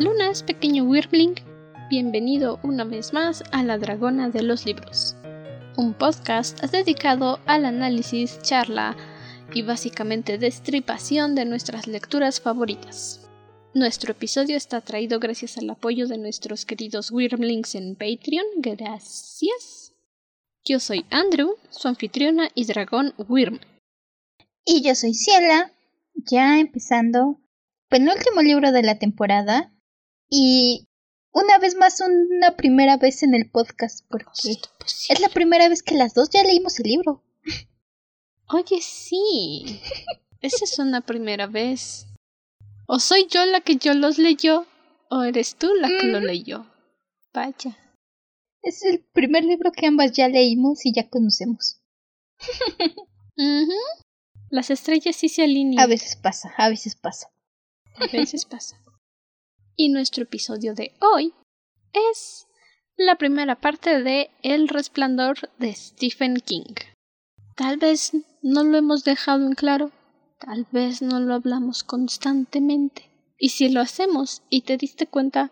Lunas, pequeño Wirbling. Bienvenido una vez más a La Dragona de los Libros, un podcast dedicado al análisis, charla y básicamente destripación de nuestras lecturas favoritas. Nuestro episodio está traído gracias al apoyo de nuestros queridos Wyrmlings en Patreon. Gracias. Yo soy Andrew, su anfitriona y dragón Wyrm. Y yo soy Ciela, ya empezando penúltimo libro de la temporada y una vez más una primera vez en el podcast porque es la primera vez que las dos ya leímos el libro. Oye, sí. Esa es una primera vez. O soy yo la que yo los leyó, o eres tú la que lo leyó. Vaya. Es el primer libro que ambas ya leímos y ya conocemos. Las estrellas sí se alinean. A veces pasa, a veces pasa. A veces pasa. Y nuestro episodio de hoy es la primera parte de El resplandor de Stephen King. Tal vez no lo hemos dejado en claro, tal vez no lo hablamos constantemente. Y si lo hacemos y te diste cuenta,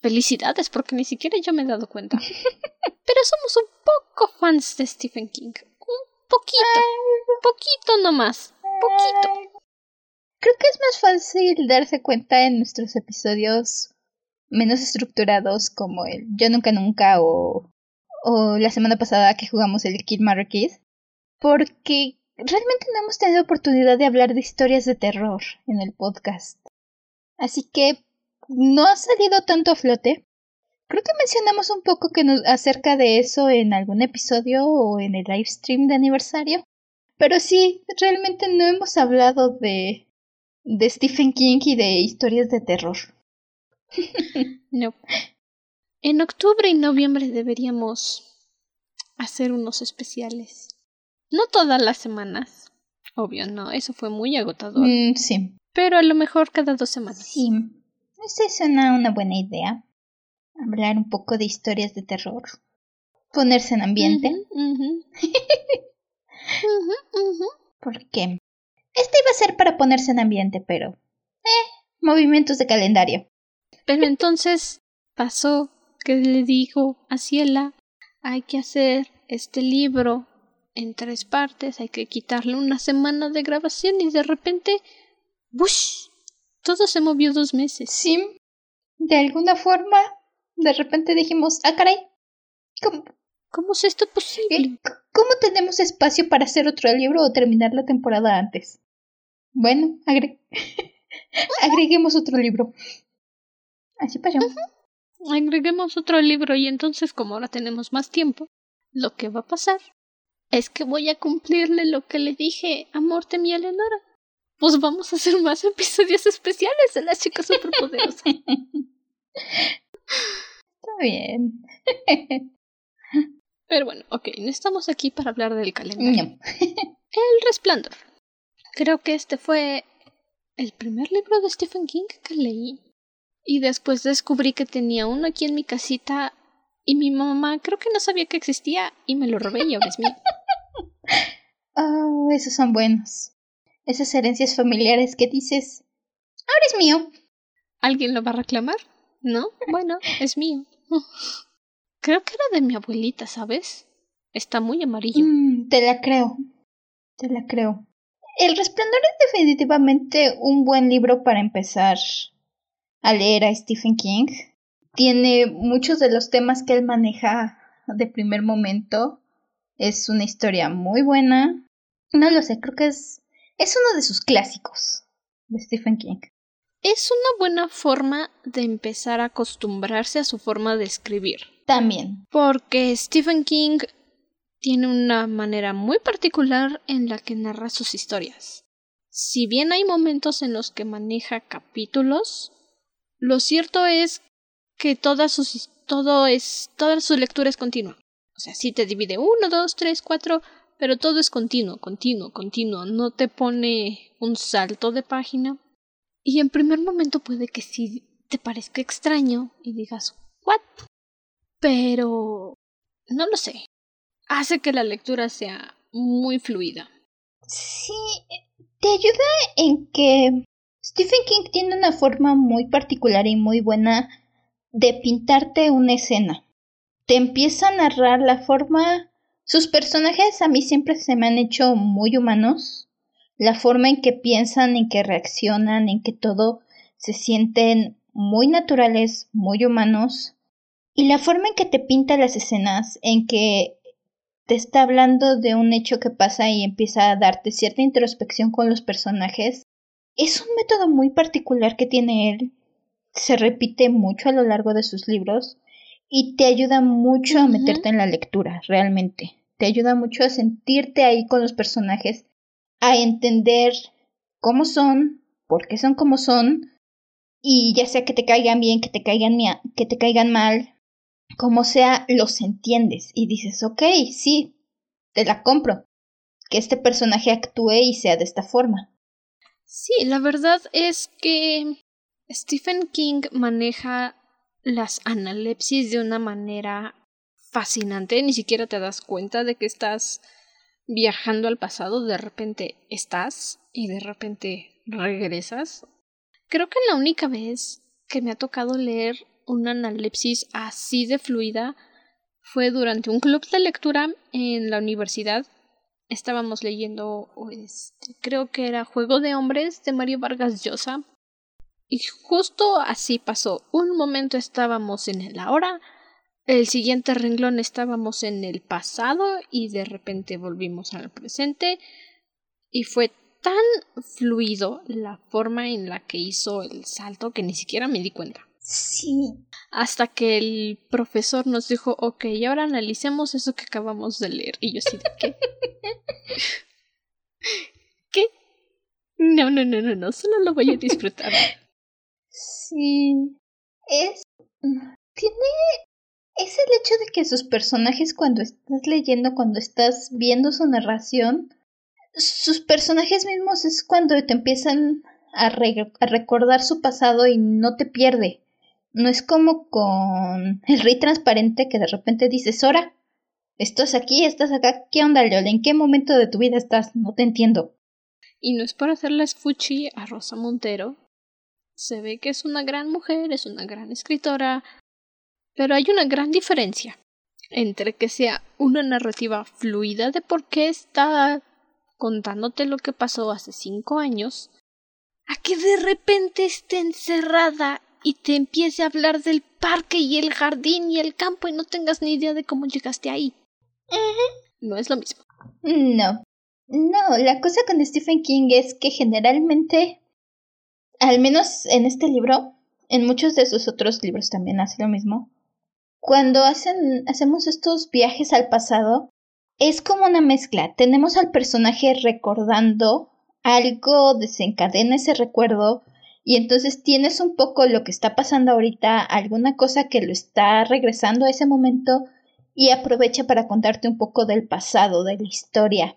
felicidades porque ni siquiera yo me he dado cuenta. Pero somos un poco fans de Stephen King. Un poquito, un poquito nomás, poquito. Creo que es más fácil darse cuenta en nuestros episodios menos estructurados como el Yo Nunca Nunca o, o la semana pasada que jugamos el Kid Mother Kid, porque realmente no hemos tenido oportunidad de hablar de historias de terror en el podcast. Así que no ha salido tanto a flote. Creo que mencionamos un poco que nos, acerca de eso en algún episodio o en el live stream de aniversario. Pero sí, realmente no hemos hablado de de Stephen King y de historias de terror. no. En octubre y noviembre deberíamos hacer unos especiales. No todas las semanas. Obvio, no, eso fue muy agotador. Mm, sí. Pero a lo mejor cada dos semanas. Sí. Esa es una, una buena idea. Hablar un poco de historias de terror. Ponerse en ambiente. ¿Por qué? Este iba a ser para ponerse en ambiente, pero... Eh, movimientos de calendario. Pero entonces pasó que le dijo a Ciela, hay que hacer este libro en tres partes, hay que quitarle una semana de grabación y de repente... ¡Bush! Todo se movió dos meses. Sí. De alguna forma, de repente dijimos, ah, caray. ¿Cómo, ¿Cómo es esto posible? ¿Cómo tenemos espacio para hacer otro libro o terminar la temporada antes? Bueno, agreguemos otro libro. Así pasó. Agreguemos otro libro y entonces como ahora tenemos más tiempo, lo que va a pasar es que voy a cumplirle lo que le dije a Mortem y a Eleonora. Pues vamos a hacer más episodios especiales de las chicas superpoderosas. Está bien. Pero bueno, ok, no estamos aquí para hablar del calendario. El resplandor. Creo que este fue el primer libro de Stephen King que leí. Y después descubrí que tenía uno aquí en mi casita y mi mamá creo que no sabía que existía y me lo robé y ahora es mío. Oh, esos son buenos. Esas herencias familiares que dices, ahora es mío. ¿Alguien lo va a reclamar? ¿No? Bueno, es mío. Creo que era de mi abuelita, ¿sabes? Está muy amarillo. Mm, te la creo. Te la creo. El Resplandor es definitivamente un buen libro para empezar a leer a Stephen King. Tiene muchos de los temas que él maneja de primer momento. Es una historia muy buena. No lo sé, creo que es, es uno de sus clásicos de Stephen King. Es una buena forma de empezar a acostumbrarse a su forma de escribir. También. Porque Stephen King tiene una manera muy particular en la que narra sus historias. Si bien hay momentos en los que maneja capítulos, lo cierto es que toda sus, todo es, toda su lectura es continua. O sea, sí te divide uno, dos, tres, cuatro, pero todo es continuo, continuo, continuo. No te pone un salto de página. Y en primer momento puede que sí te parezca extraño y digas, ¿what? Pero... no lo sé hace que la lectura sea muy fluida. Sí, te ayuda en que Stephen King tiene una forma muy particular y muy buena de pintarte una escena. Te empieza a narrar la forma... Sus personajes a mí siempre se me han hecho muy humanos. La forma en que piensan, en que reaccionan, en que todo se sienten muy naturales, muy humanos. Y la forma en que te pinta las escenas, en que te está hablando de un hecho que pasa y empieza a darte cierta introspección con los personajes, es un método muy particular que tiene él. Se repite mucho a lo largo de sus libros y te ayuda mucho a meterte en la lectura, realmente. Te ayuda mucho a sentirte ahí con los personajes, a entender cómo son, por qué son como son, y ya sea que te caigan bien, que te caigan, que te caigan mal, como sea, los entiendes y dices, ok, sí, te la compro, que este personaje actúe y sea de esta forma. Sí, la verdad es que Stephen King maneja las analepsis de una manera fascinante, ni siquiera te das cuenta de que estás viajando al pasado, de repente estás y de repente regresas. Creo que la única vez que me ha tocado leer una analepsis así de fluida fue durante un club de lectura en la universidad. Estábamos leyendo, este, creo que era Juego de Hombres de Mario Vargas Llosa. Y justo así pasó. Un momento estábamos en el ahora, el siguiente renglón estábamos en el pasado y de repente volvimos al presente. Y fue tan fluido la forma en la que hizo el salto que ni siquiera me di cuenta. Sí. Hasta que el profesor nos dijo, ok, ahora analicemos eso que acabamos de leer. Y yo sí, ¿de qué? ¿Qué? No, no, no, no, no, solo lo voy a disfrutar. Sí. Es. Tiene. Es el hecho de que sus personajes, cuando estás leyendo, cuando estás viendo su narración, sus personajes mismos es cuando te empiezan a, recordar su pasado y no te pierde. No es como con el rey transparente que de repente dices, Sora, estás aquí, estás acá, ¿qué onda, Leol? ¿En qué momento de tu vida estás? No te entiendo. Y no es por hacerles fuchi a Rosa Montero. Se ve que es una gran mujer, es una gran escritora, pero hay una gran diferencia entre que sea una narrativa fluida de por qué está contándote lo que pasó hace cinco años, a que de repente esté encerrada y te empiece a hablar del parque y el jardín y el campo y no tengas ni idea de cómo llegaste ahí. No es lo mismo. No. No, la cosa con Stephen King es que generalmente, al menos en este libro, en muchos de sus otros libros también hace lo mismo, cuando hacen, hacemos estos viajes al pasado, es como una mezcla. Tenemos al personaje recordando algo, desencadena ese recuerdo, y entonces tienes un poco lo que está pasando ahorita, alguna cosa que lo está regresando a ese momento y aprovecha para contarte un poco del pasado, de la historia,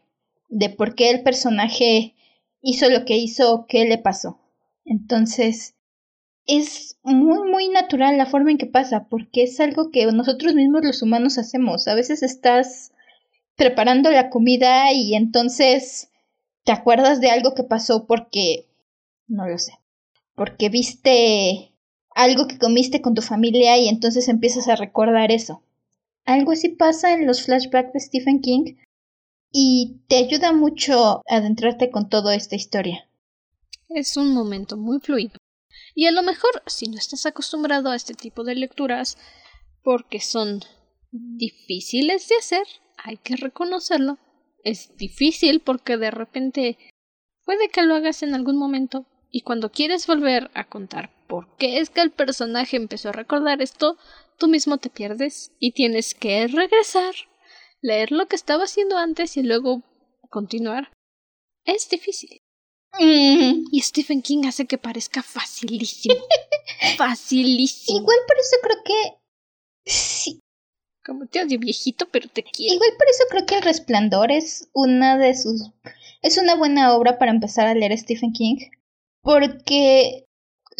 de por qué el personaje hizo lo que hizo, qué le pasó. Entonces, es muy, muy natural la forma en que pasa, porque es algo que nosotros mismos los humanos hacemos. A veces estás preparando la comida y entonces te acuerdas de algo que pasó porque, no lo sé, porque viste algo que comiste con tu familia y entonces empiezas a recordar eso. Algo así pasa en los flashbacks de Stephen King y te ayuda mucho a adentrarte con toda esta historia. Es un momento muy fluido. Y a lo mejor, si no estás acostumbrado a este tipo de lecturas, porque son difíciles de hacer, hay que reconocerlo. Es difícil porque de repente puede que lo hagas en algún momento y cuando quieres volver a contar por qué es que el personaje empezó a recordar esto, tú mismo te pierdes y tienes que regresar, leer lo que estaba haciendo antes y luego continuar. Es difícil. Mm. Y Stephen King hace que parezca facilísimo. facilísimo. Igual por eso creo que... Sí. Como te odio viejito, pero te quiero. Igual por eso creo que El Resplandor es una de sus... Es una buena obra para empezar a leer Stephen King porque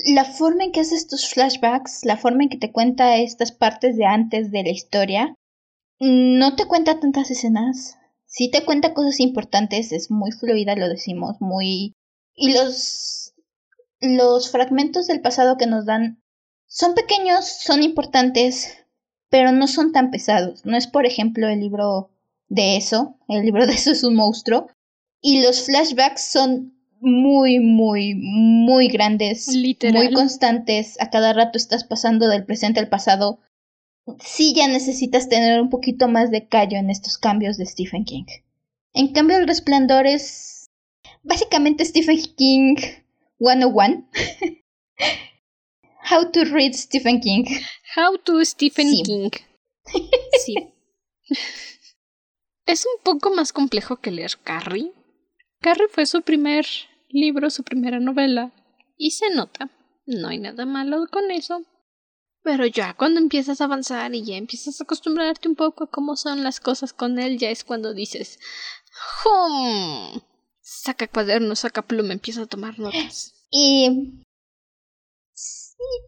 la forma en que hace estos flashbacks, la forma en que te cuenta estas partes de antes de la historia, no te cuenta tantas escenas. Sí te cuenta cosas importantes, es muy fluida, lo decimos, muy... Y los... los fragmentos del pasado que nos dan son pequeños, son importantes, pero no son tan pesados. No es, por ejemplo, el libro de eso, el libro de eso es un monstruo, y los flashbacks son muy, muy, muy grandes, muy constantes. A cada rato estás pasando del presente al pasado. Sí ya necesitas tener un poquito más de callo en estos cambios de Stephen King. En cambio, El Resplandor es básicamente Stephen King 101. How to read Stephen King. How to Stephen King. Sí. es un poco más complejo que leer Carrie. Carrie fue su primer libro, su primera novela, y se nota. No hay nada malo con eso. Pero ya cuando empiezas a avanzar y ya empiezas a acostumbrarte un poco a cómo son las cosas con él, ya es cuando dices, ¡Hum! Saca cuaderno, saca pluma, empieza a tomar notas. Y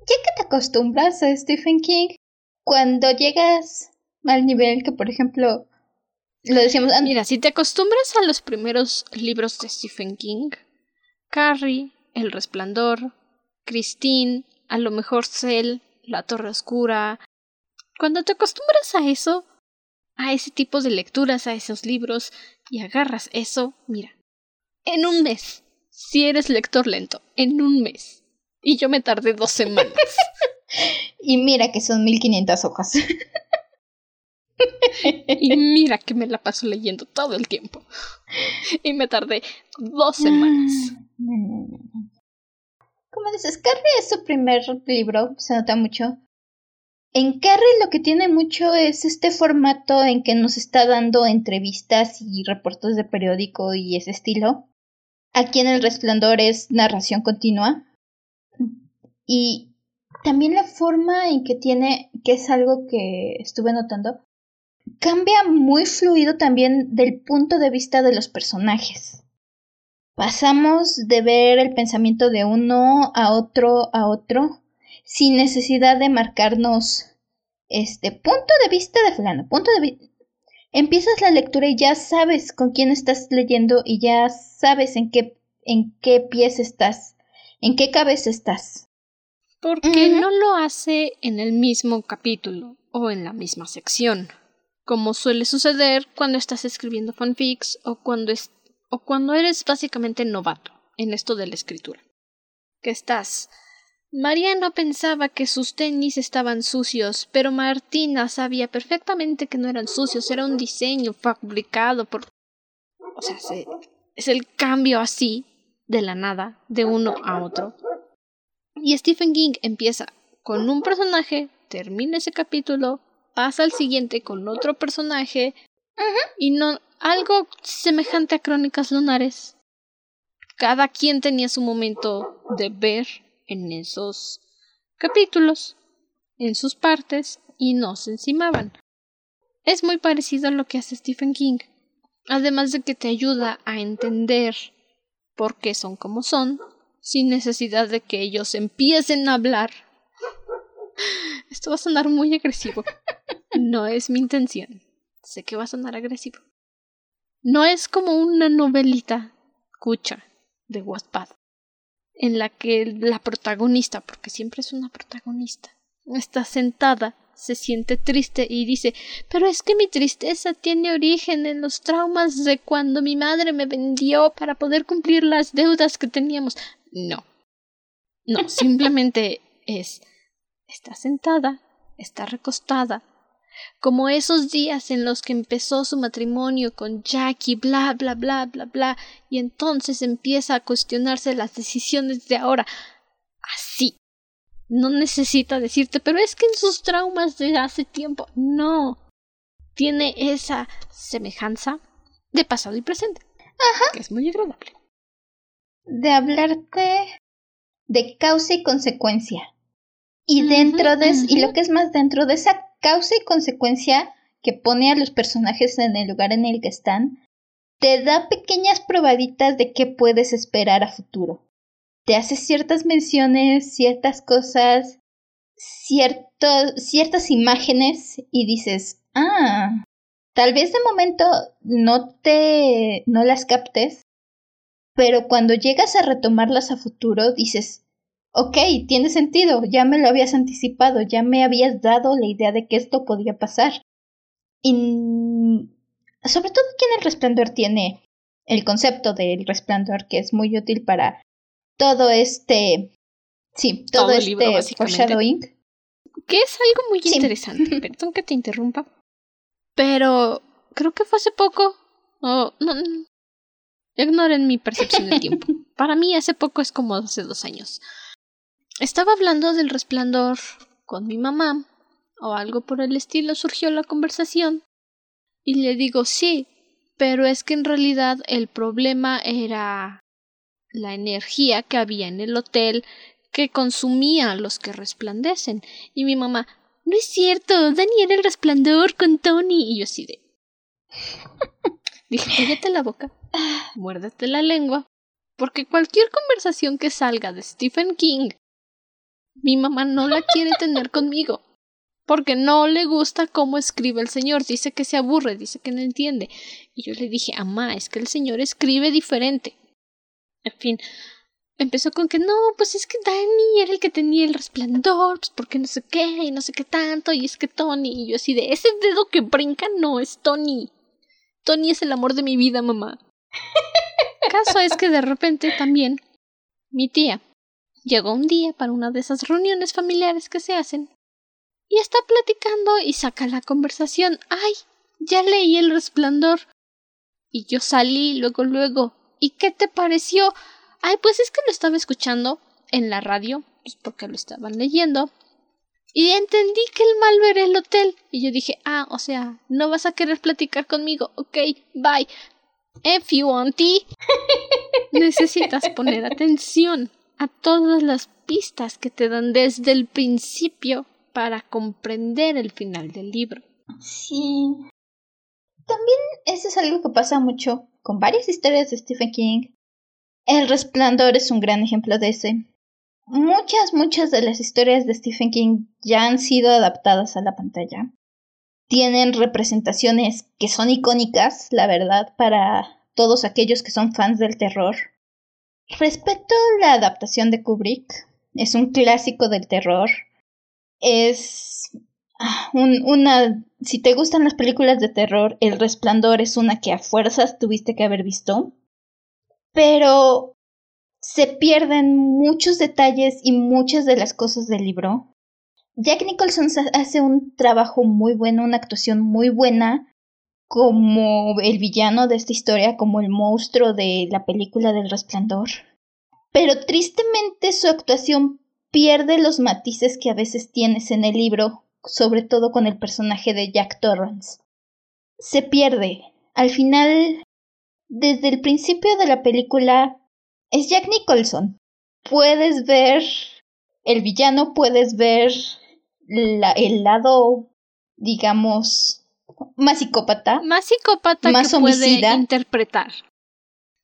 ya que te acostumbras a Stephen King, cuando llegas al nivel que, por ejemplo, lo decíamos antes. Mira, si te acostumbras a los primeros libros de Stephen King, Carrie, El Resplandor, Christine, a lo mejor Cell, La Torre Oscura. Cuando te acostumbras a eso, a ese tipo de lecturas, a esos libros, y agarras eso, mira, en un mes, si eres lector lento, en un mes. Y yo me tardé dos semanas. y mira que son 1500 hojas. y mira que me la paso leyendo todo el tiempo. Y me tardé dos semanas. Como dices, Carrie es su primer libro, se nota mucho. En Carrie lo que tiene mucho es este formato en que nos está dando entrevistas y reportes de periódico y ese estilo. Aquí en El Resplandor es narración continua. Y también la forma en que tiene, que es algo que estuve notando, cambia muy fluido también del punto de vista de los personajes. Pasamos de ver el pensamiento de uno a otro a otro sin necesidad de marcarnos este punto de vista de fulano, punto de empiezas la lectura y ya sabes con quién estás leyendo y ya sabes en qué en qué pies estás, en qué cabeza estás. Porque no lo hace en el mismo capítulo o en la misma sección como suele suceder cuando estás escribiendo fanfics o cuando, es, o cuando eres básicamente novato en esto de la escritura. Que estás. María no pensaba que sus tenis estaban sucios, pero Martina sabía perfectamente que no eran sucios, era un diseño fabricado por. O sea, es el cambio así, de la nada, de uno a otro. Y Stephen King empieza con un personaje, termina ese capítulo, pasa al siguiente con otro personaje y no algo semejante a Crónicas Lunares. Cada quien tenía su momento de ver en esos capítulos, en sus partes y no se encimaban. Es muy parecido a lo que hace Stephen King, además de que te ayuda a entender por qué son como son, sin necesidad de que ellos empiecen a hablar esto va a sonar muy agresivo. No es mi intención. Sé que va a sonar agresivo. No es como una novelita cucha de Wattpad en la que la protagonista, porque siempre es una protagonista, está sentada, se siente triste y dice pero es que mi tristeza tiene origen en los traumas de cuando mi madre me vendió para poder cumplir las deudas que teníamos. No. No, simplemente es Está sentada, está recostada, como esos días en los que empezó su matrimonio con Jackie, bla, bla, bla, bla, bla, y entonces empieza a cuestionarse las decisiones de ahora. Así. No necesita decirte, pero es que en sus traumas de hace tiempo. No. Tiene esa semejanza de pasado y presente. Ajá. Que es muy agradable. De hablarte de causa y consecuencia. Y dentro de, y lo que es más dentro de esa causa y consecuencia que pone a los personajes en el lugar en el que están, te da pequeñas probaditas de qué puedes esperar a futuro. Te hace ciertas menciones, ciertas cosas, ciertas imágenes y dices, ah, tal vez de momento no te, no las captes, pero cuando llegas a retomarlas a futuro dices, ok, tiene sentido, ya me lo habías anticipado, ya me habías dado la idea de que esto podía pasar. Y sobre todo aquí en el resplandor tiene el concepto del resplandor que es muy útil para todo este sí todo, este foreshadowing. Que es algo muy interesante perdón que te interrumpa pero creo que fue hace poco no, no, ignoren mi percepción del tiempo. Para mí hace poco es como hace dos años estaba hablando del resplandor con mi mamá o algo por el estilo surgió la conversación y le digo sí pero es que en realidad el problema era la energía que había en el hotel que consumía a los que resplandecen. Y mi mamá, no es cierto, Dani era el resplandor con Tony. Y yo así de. Dije, cállate la boca, muérdete la lengua, porque cualquier conversación que salga de Stephen King, mi mamá no la quiere tener conmigo porque no le gusta cómo escribe el señor, dice que se aburre, dice que no entiende. Y yo le dije, amá, es que el señor escribe diferente. En fin, empezó con que no, pues es que Danny era el que tenía el resplandor, pues porque no sé qué, y no sé qué tanto, y es que Tony, y yo así de, ese dedo que brinca no es Tony. Tony es el amor de mi vida, mamá. Caso es que de repente también mi tía llegó un día para una de esas reuniones familiares que se hacen y está platicando y saca la conversación. ¡Ay! Ya leí el resplandor. Y yo salí luego, luego. ¿Y qué te pareció? Ay, pues es que lo estaba escuchando en la radio, pues porque lo estaban leyendo. Y entendí que el malo era el hotel. Y yo dije, ah, o sea, no vas a querer platicar conmigo. Ok, bye. If you want Necesitas poner atención a todas las pistas que te dan desde el principio para comprender el final del libro. Sí. También eso es algo que pasa mucho con varias historias de Stephen King. El Resplandor es un gran ejemplo de ese. Muchas, muchas de las historias de Stephen King ya han sido adaptadas a la pantalla. Tienen representaciones que son icónicas, la verdad, para todos aquellos que son fans del terror. Respecto a la adaptación de Kubrick, es un clásico del terror es ah, una... Si te gustan las películas de terror, El Resplandor es una que a fuerzas tuviste que haber visto. Pero se pierden muchos detalles y muchas de las cosas del libro. Jack Nicholson hace un trabajo muy bueno, una actuación muy buena como el villano de esta historia, como el monstruo de la película del resplandor. Pero tristemente su actuación pierde los matices que a veces tienes en el libro, sobre todo con el personaje de Jack Torrance. Se pierde. Al final, desde el principio de la película, es Jack Nicholson. Puedes ver el villano, puedes ver el lado, digamos, más psicópata. Más psicópata más que homicida, puede interpretar.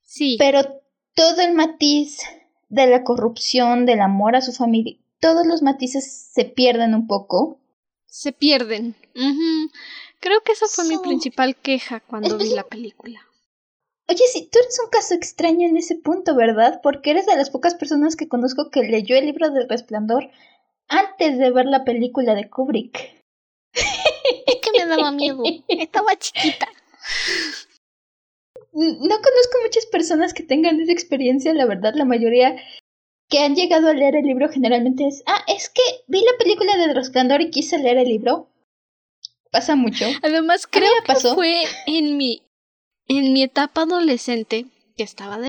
Sí. Pero todo el matiz de la corrupción, del amor a su familia, todos los matices se pierden un poco. Se pierden. Creo que esa fue mi principal queja cuando vi la película. Oye, si tú eres un caso extraño en ese punto, ¿verdad? Porque eres de las pocas personas que conozco que leyó el libro del resplandor antes de ver la película de Kubrick. Daba miedo. Estaba chiquita. No conozco muchas personas que tengan esa experiencia, la verdad, la mayoría que han llegado a leer el libro generalmente es, ah, es que vi la película de Resplandor y quise leer el libro. Pasa mucho. Además, creo que fue en mi, en mi etapa adolescente que estaba de...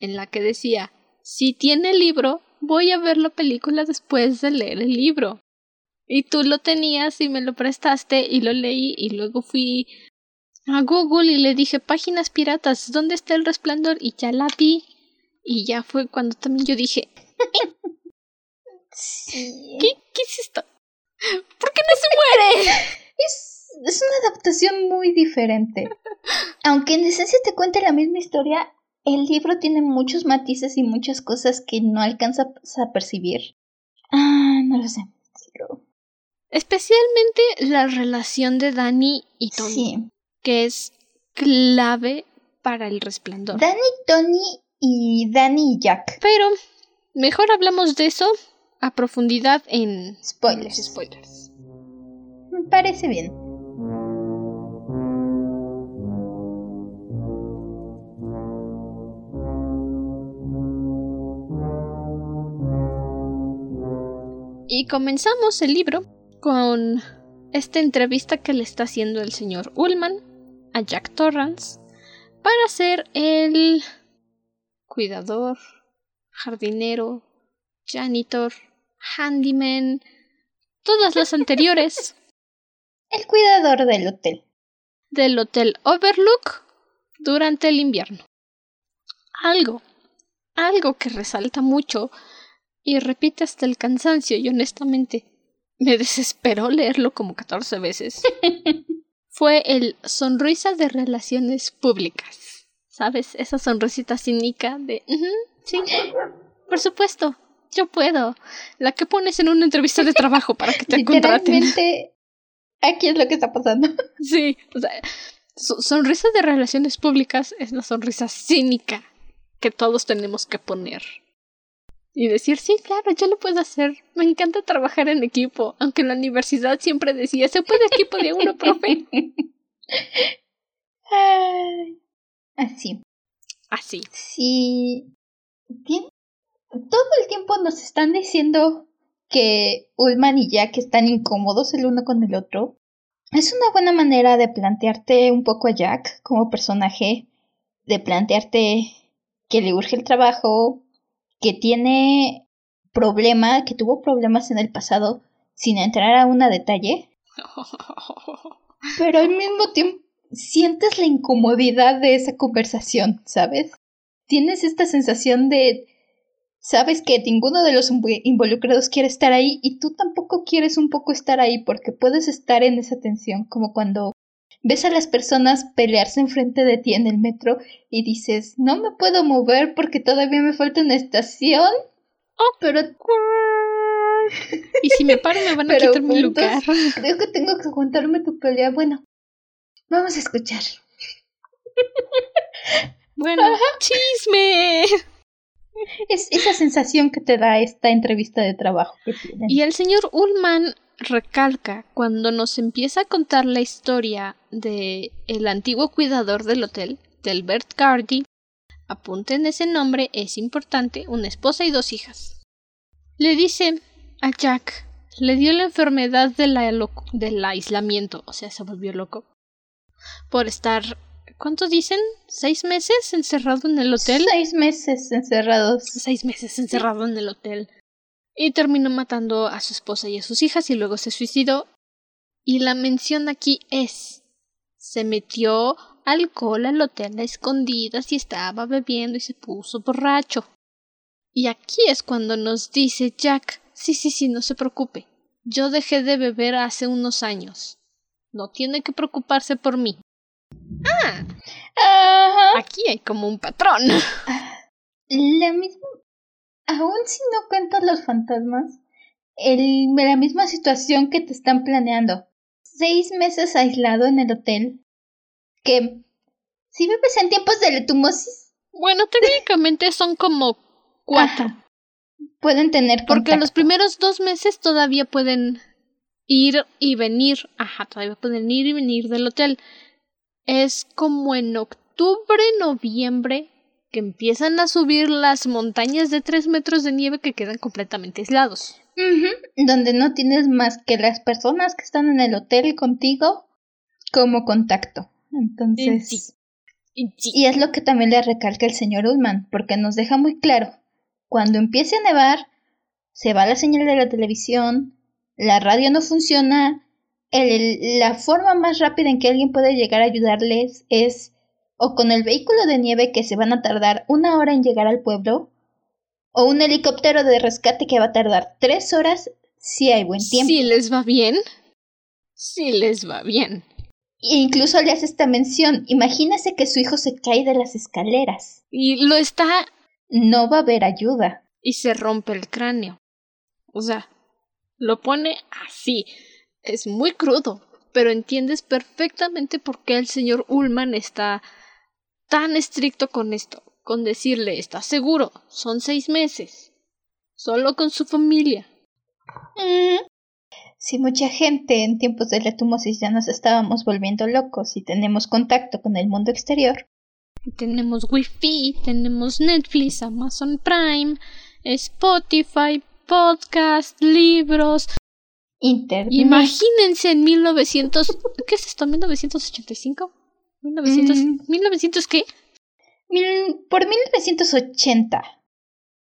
en la que decía, si tiene el libro, voy a ver la película después de leer el libro. Y tú lo tenías y me lo prestaste y lo leí y luego fui a Google y le dije páginas piratas, ¿dónde está el resplandor? Y ya la vi. Y ya fue cuando también yo dije, ¿qué, ¿qué es esto? ¿Por qué no se muere? Es, es una adaptación muy diferente. Aunque en esencia te cuente la misma historia, el libro tiene muchos matices y muchas cosas que no alcanzas a percibir. Ah, no lo sé. Especialmente la relación de Dani y Tony que es clave para el resplandor. Danny, Tony y Danny y Jack. Pero Mejor hablamos de eso a profundidad en Spoilers. spoilers. Me parece bien. Y comenzamos el libro con esta entrevista que le está haciendo el señor Ullman a Jack Torrance para ser el cuidador, jardinero, janitor, handyman, todas las anteriores El cuidador del hotel. del Hotel Overlook durante el invierno. Algo, algo que resalta mucho y repite hasta el cansancio y honestamente me desesperó leerlo como 14 veces. Fue el sonrisa de relaciones públicas. ¿Sabes? Esa sonrisita cínica de, "Ujú, sí, por supuesto, yo puedo. La que pones en una entrevista de trabajo para que te contraten. Aquí es lo que está pasando. Sí, o sea, sonrisa de relaciones públicas es la sonrisa cínica que todos tenemos que poner. Y decir, sí, claro, yo lo puedo hacer. Me encanta trabajar en equipo. Aunque en la universidad siempre decía, se puede equipo de uno, profe. Así. Así. Sí. Tien- Todo el tiempo nos están diciendo que Ullman y Jack están incómodos el uno con el otro. Es una buena manera de plantearte un poco a Jack como personaje, de plantearte que le urge el trabajo, que tiene problema, que tuvo problemas en el pasado, sin entrar a un detalle, pero al mismo tiempo sientes la incomodidad de esa conversación, ¿sabes? Tienes esta sensación de sabes que ninguno de los invo- involucrados quiere estar ahí y tú tampoco quieres un poco estar ahí porque puedes estar en esa tensión como cuando ves a las personas pelearse enfrente de ti en el metro y dices, no me puedo mover porque todavía me falta una estación. Oh, pero Y si me paro me van a Pero quitar mi lugar. creo que tengo que aguantarme tu pelea. Bueno, vamos a escuchar. Bueno, chisme. Es esa sensación que te da esta entrevista de trabajo que tienen. Y el señor Ullman recalca cuando nos empieza a contar la historia de el antiguo cuidador del hotel, del Bert Gardy. Apunten ese nombre, es importante, una esposa y dos hijas. Le dice a Jack, le dio la enfermedad de la del aislamiento, o sea, se volvió loco. Por estar, ¿cuánto dicen? ¿Seis meses encerrado en el hotel? Seis meses encerrados. seis meses encerrado en el hotel. Y terminó matando a su esposa y a sus hijas y luego se suicidó. Y la mención aquí es, se metió alcohol al hotel a escondidas y estaba bebiendo y se puso borracho. Y aquí es cuando nos dice Jack, sí, sí, sí, no se preocupe. Yo dejé de beber hace unos años. No tiene que preocuparse por mí. Ajá. Aquí hay como un patrón. La misma. Aún si no cuentas los fantasmas, el, la misma situación que te están planeando. Seis meses aislado en el hotel. Que. Si bebes en tiempos de letumosis, Bueno, técnicamente son como cuatro. ajá, pueden tener Porque los contacto. primeros dos meses todavía pueden ir y venir. Ajá, todavía pueden ir y venir del hotel. Es como en octubre, noviembre, que empiezan a subir las montañas de tres metros de nieve que quedan completamente aislados. Donde no tienes más que las personas que están en el hotel contigo como contacto. Entonces. Sí, Y es lo que también le recalca el señor Ullman, porque nos deja muy claro, cuando empiece a nevar, se va la señal de la televisión, la radio no funciona, el- la forma más rápida en que alguien puede llegar a ayudarles es o con el vehículo de nieve que se van a tardar una hora en llegar al pueblo, o un helicóptero de rescate que va a tardar tres horas si hay buen tiempo. si les va bien, si les va bien. E incluso le hace esta mención, imagínese que su hijo se cae de las escaleras, Y lo está no va a haber ayuda. y se rompe el cráneo. O sea, lo pone así. Es muy crudo, pero entiendes perfectamente por qué el señor Ullman está tan estricto con esto, con decirle, ¿estás seguro? Son seis meses. Solo con su familia. Mm. Si mucha gente en tiempos de la tumosis ya nos estábamos volviendo locos y tenemos contacto con el mundo exterior. Tenemos Wi-Fi, tenemos Netflix, Amazon Prime, Spotify, podcast, libros. Internet. Imagínense en 1900. ¿Qué es esto? ¿1985? ¿1900? ¿1900 qué? por 1980.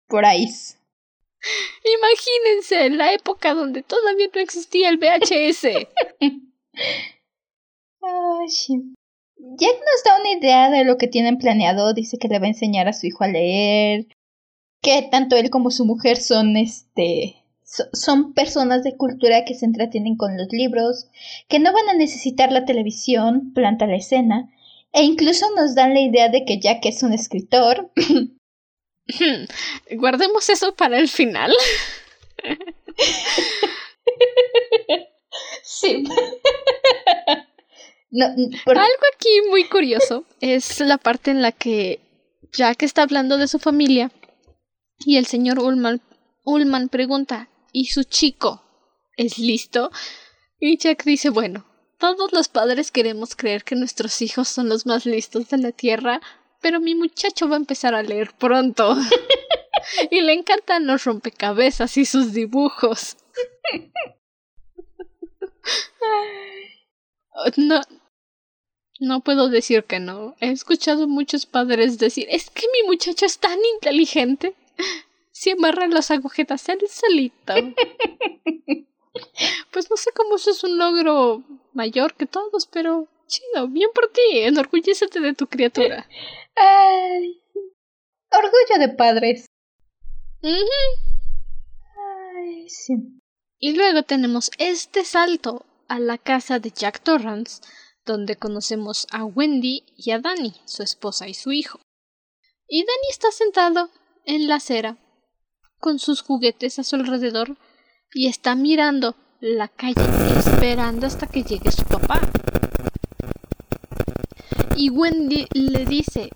Por ahí. Imagínense la época donde todavía no existía el VHS. Jack nos da una idea de lo que tienen planeado. Dice que le va a enseñar a su hijo a leer. Que tanto él como su mujer son este. Son personas de cultura que se entretienen con los libros, que no van a necesitar la televisión, planta la escena, e incluso nos dan la idea de que Jack es un escritor. Guardemos eso para el final. sí. Algo aquí muy curioso es la parte en la que Jack está hablando de su familia y el señor Ullman, Ullman pregunta ¿Y su chico es listo? Y Jack dice bueno, todos los padres queremos creer que nuestros hijos son los más listos de la Tierra, pero mi muchacho va a empezar a leer pronto. y le encantan los rompecabezas y sus dibujos. no, no puedo decir que no. He escuchado muchos padres decir, es que mi muchacho es tan inteligente. Si amarra las agujetas él solito. pues no sé cómo eso es un logro mayor que todos, pero chido, bien por ti, enorgullécete de tu criatura. Ay, orgullo de padres. Ay, sí. Y luego tenemos este salto a la casa de Jack Torrance, donde conocemos a Wendy y a Danny, su esposa y su hijo. Y Danny está sentado en la acera, con sus juguetes a su alrededor, y está mirando la calle esperando hasta que llegue su papá. Y Wendy le dice,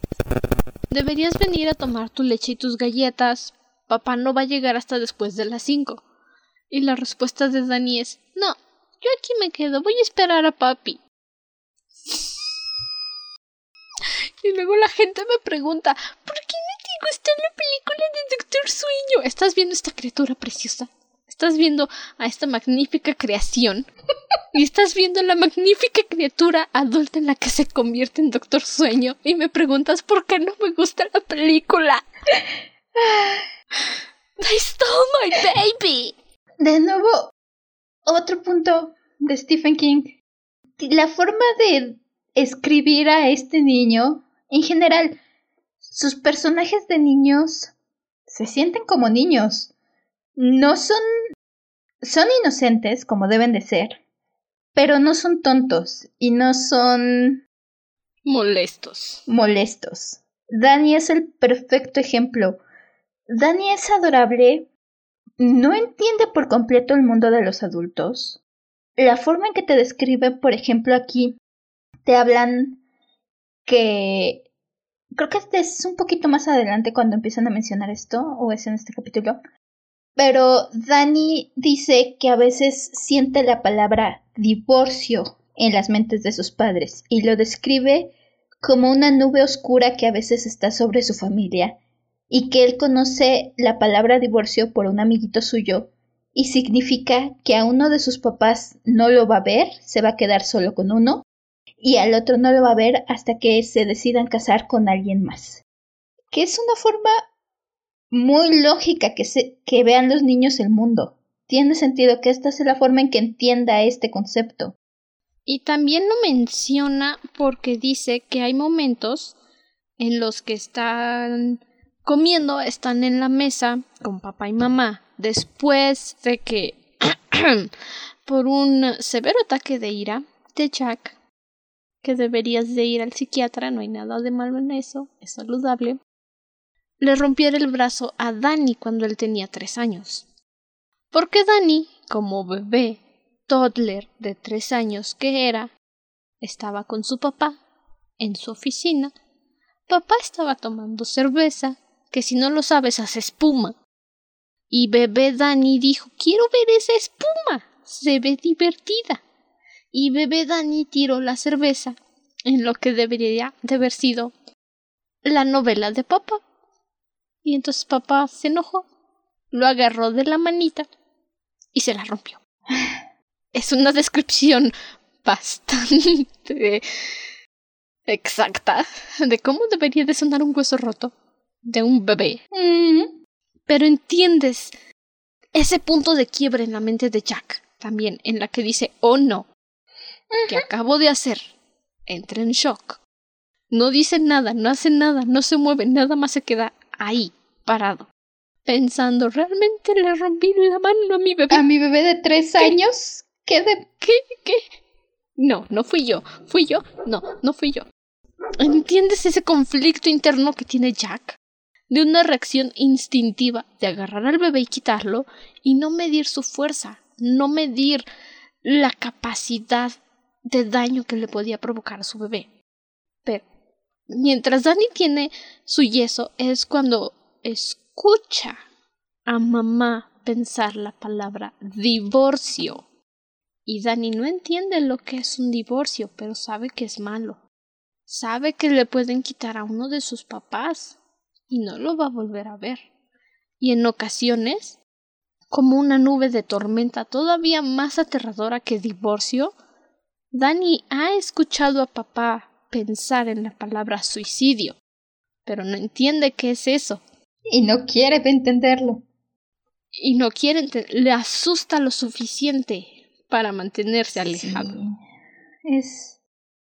deberías venir a tomar tu leche y tus galletas. Papá no va a llegar hasta después de las cinco. Y la respuesta de Danny es, no, yo aquí me quedo, voy a esperar a papi. Y luego la gente me pregunta, ¿por qué te gusta la película de Doctor Sueño? ¿Estás viendo esta criatura preciosa? Estás viendo a esta magnífica creación y estás viendo la magnífica criatura adulta en la que se convierte en Doctor Sueño y me preguntas por qué no me gusta la película. I stole my baby. De nuevo, otro punto de Stephen King. La forma de escribir a este niño, en general, sus personajes de niños se sienten como niños no son... son inocentes, como deben de ser, pero no son tontos y no son... molestos. Molestos. Dani es el perfecto ejemplo. Dani es adorable, no entiende por completo el mundo de los adultos. La forma en que te describen, por ejemplo, aquí, te hablan que... Creo que este es un poquito más adelante cuando empiezan a mencionar esto, o es en este capítulo, pero Dani dice que a veces siente la palabra divorcio en las mentes de sus padres y lo describe como una nube oscura que a veces está sobre su familia y que él conoce la palabra divorcio por un amiguito suyo y significa que a uno de sus papás no lo va a ver, se va a quedar solo con uno y al otro no lo va a ver hasta que se decidan casar con alguien más. Que es una forma muy lógica que, se, que vean los niños el mundo. Tiene sentido que esta sea la forma en que entienda este concepto. Y también lo menciona porque dice que hay momentos en los que están comiendo, están en la mesa con papá y mamá, después de que por un severo ataque de ira de Jack, que deberías de ir al psiquiatra, no hay nada de malo en eso, es saludable, le rompiera el brazo a Danny cuando él tenía tres años. Porque Danny, como bebé, toddler de tres años que era, estaba con su papá en su oficina. Papá estaba tomando cerveza, que si no lo sabes hace espuma. Y bebé Dani dijo quiero ver esa espuma. Se ve divertida. Y bebé Dani tiró la cerveza en lo que debería de haber sido la novela de papá. Y entonces papá se enojó, lo agarró de la manita y se la rompió. Es una descripción bastante exacta de cómo debería de sonar un hueso roto de un bebé. Pero entiendes ese punto de quiebre en la mente de Jack, también, en la que dice, oh no, ¿qué acabo de hacer? Entra en shock. No dice nada, no hace nada, no se mueve, nada más se queda ahí, parado, pensando, ¿realmente le rompí la mano a mi bebé? A mi bebé de tres años. ¿Qué de ¿Qué? ¿Qué? No, no fui yo. ¿Fui yo? No, no fui yo. ¿Entiendes ese conflicto interno que tiene Jack? De una reacción instintiva de agarrar al bebé y quitarlo y no medir su fuerza, no medir la capacidad de daño que le podía provocar a su bebé. Pero mientras Dani tiene su yeso es cuando escucha a mamá pensar la palabra divorcio. Y Dani no entiende lo que es un divorcio, pero sabe que es malo. Sabe que le pueden quitar a uno de sus papás y no lo va a volver a ver. Y en ocasiones, como una nube de tormenta todavía más aterradora que divorcio, Dani ha escuchado a papá pensar en la palabra suicidio, pero no entiende qué es eso. Y no quiere entenderlo. Y no quiere ente- le asusta lo suficiente para mantenerse alejado. Sí. Es.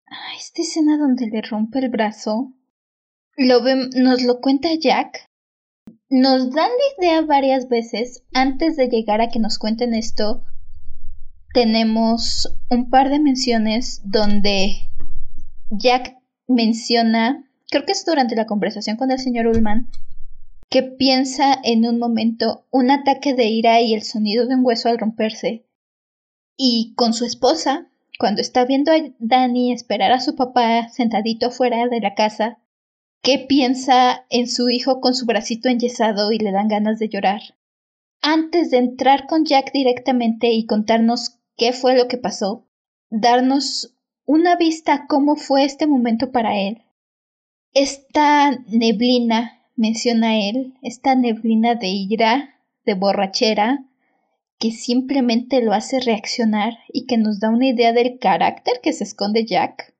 Ah, Esta escena donde le rompe el brazo. Lo vem- nos lo cuenta Jack. Nos dan la idea varias veces. Antes de llegar a que nos cuenten esto, tenemos un par de menciones donde Jack menciona, creo que es durante la conversación con el señor Ullman, que piensa en un momento un ataque de ira y el sonido de un hueso al romperse. Y con su esposa, cuando está viendo a Danny esperar a su papá sentadito afuera de la casa, que piensa en su hijo con su bracito enyesado y le dan ganas de llorar. Antes de entrar con Jack directamente y contarnos qué fue lo que pasó, darnos una vista a cómo fue este momento para él. Esta neblina, menciona él, esta neblina de ira, de borrachera, que simplemente lo hace reaccionar y que nos da una idea del carácter que se esconde Jack,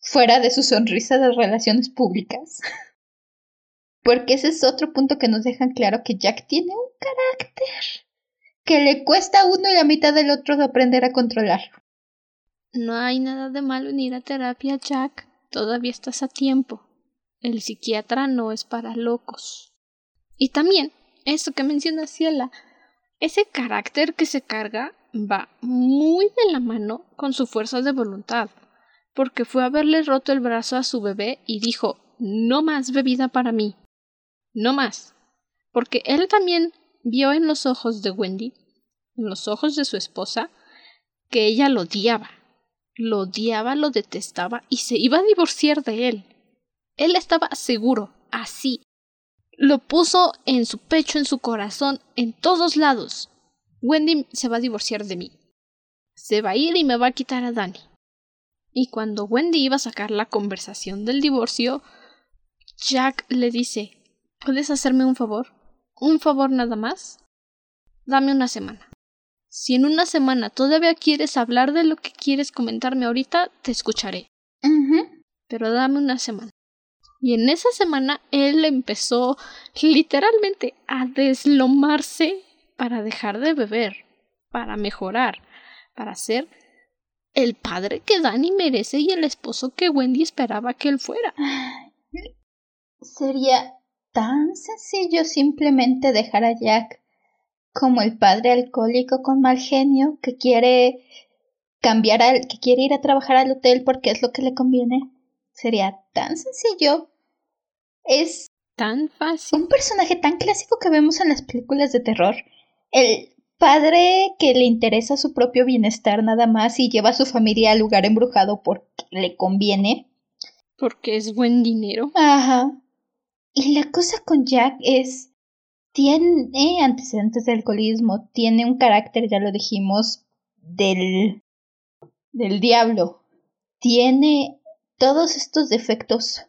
fuera de su sonrisa de relaciones públicas. Porque ese es otro punto que nos dejan claro que Jack tiene un carácter que le cuesta a uno y la mitad del otro de aprender a controlarlo. No hay nada de malo en ir a terapia, Jack. Todavía estás a tiempo. El psiquiatra no es para locos. Y también, eso que menciona Ciela, ese carácter que se carga va muy de la mano con su fuerza de voluntad, porque fue a haberle roto el brazo a su bebé y dijo no más bebida para mí. No más. Porque él también vio en los ojos de Wendy, en los ojos de su esposa, que ella lo odiaba. Lo odiaba, lo detestaba y se iba a divorciar de él. Él estaba seguro, así. Lo puso en su pecho, en su corazón, en todos lados. Wendy se va a divorciar de mí. Se va a ir y me va a quitar a Danny. Y cuando Wendy iba a sacar la conversación del divorcio, Jack le dice ¿Puedes hacerme un favor? ¿Un favor nada más? Dame una semana. Si en una semana todavía quieres hablar de lo que quieres comentarme ahorita, te escucharé. Pero dame una semana. Y en esa semana él empezó literalmente a deslomarse para dejar de beber, para mejorar, para ser el padre que Danny merece y el esposo que Wendy esperaba que él fuera. Sería tan sencillo simplemente dejar a Jack como el padre alcohólico con mal genio que quiere cambiar al que quiere ir a trabajar al hotel porque es lo que le conviene. Sería tan sencillo. Es Tan fácil. un personaje tan clásico que vemos en las películas de terror. El padre que le interesa su propio bienestar nada más y lleva a su familia al lugar embrujado porque le conviene. Porque es buen dinero. Ajá. Y la cosa con Jack es tiene antecedentes de alcoholismo, tiene un carácter, ya lo dijimos, del, del diablo, tiene todos estos defectos,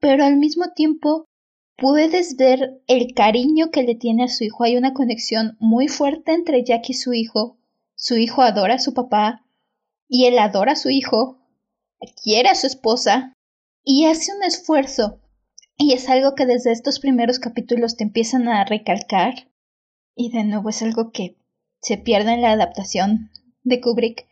pero al mismo tiempo puedes ver el cariño que le tiene a su hijo. Hay una conexión muy fuerte entre Jack y su hijo. Su hijo adora a su papá y él adora a su hijo, quiere a su esposa y hace un esfuerzo. Y es algo que desde estos primeros capítulos te empiezan a recalcar. Y de nuevo es algo que se pierde en la adaptación de Kubrick.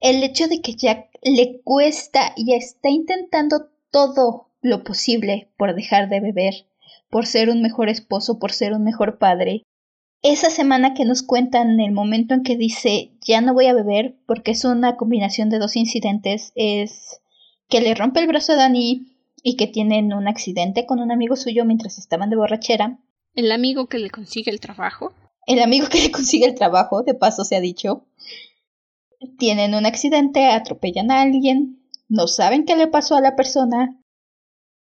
El hecho de que Jack le cuesta y está intentando todo lo posible por dejar de beber, por ser un mejor esposo, por ser un mejor padre. Esa semana que nos cuentan el momento en que dice ya no voy a beber porque es una combinación de dos incidentes es que le rompe el brazo a Dani y que tienen un accidente con un amigo suyo mientras estaban de borrachera. El amigo que le consigue el trabajo. El amigo que le consigue el trabajo, de paso se ha dicho. Tienen un accidente, atropellan a alguien, no saben qué le pasó a la persona